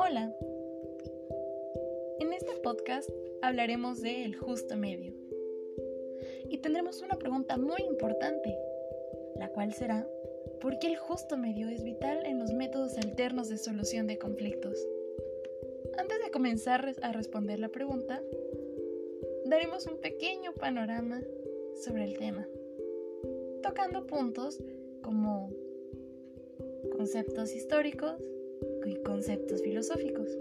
Hola. En este podcast hablaremos de el justo medio. Y tendremos una pregunta muy importante, la cual será, ¿por qué el justo medio es vital en los métodos alternos de solución de conflictos? Antes de comenzar a responder la pregunta, daremos un pequeño panorama sobre el tema, tocando puntos como conceptos históricos y conceptos filosóficos.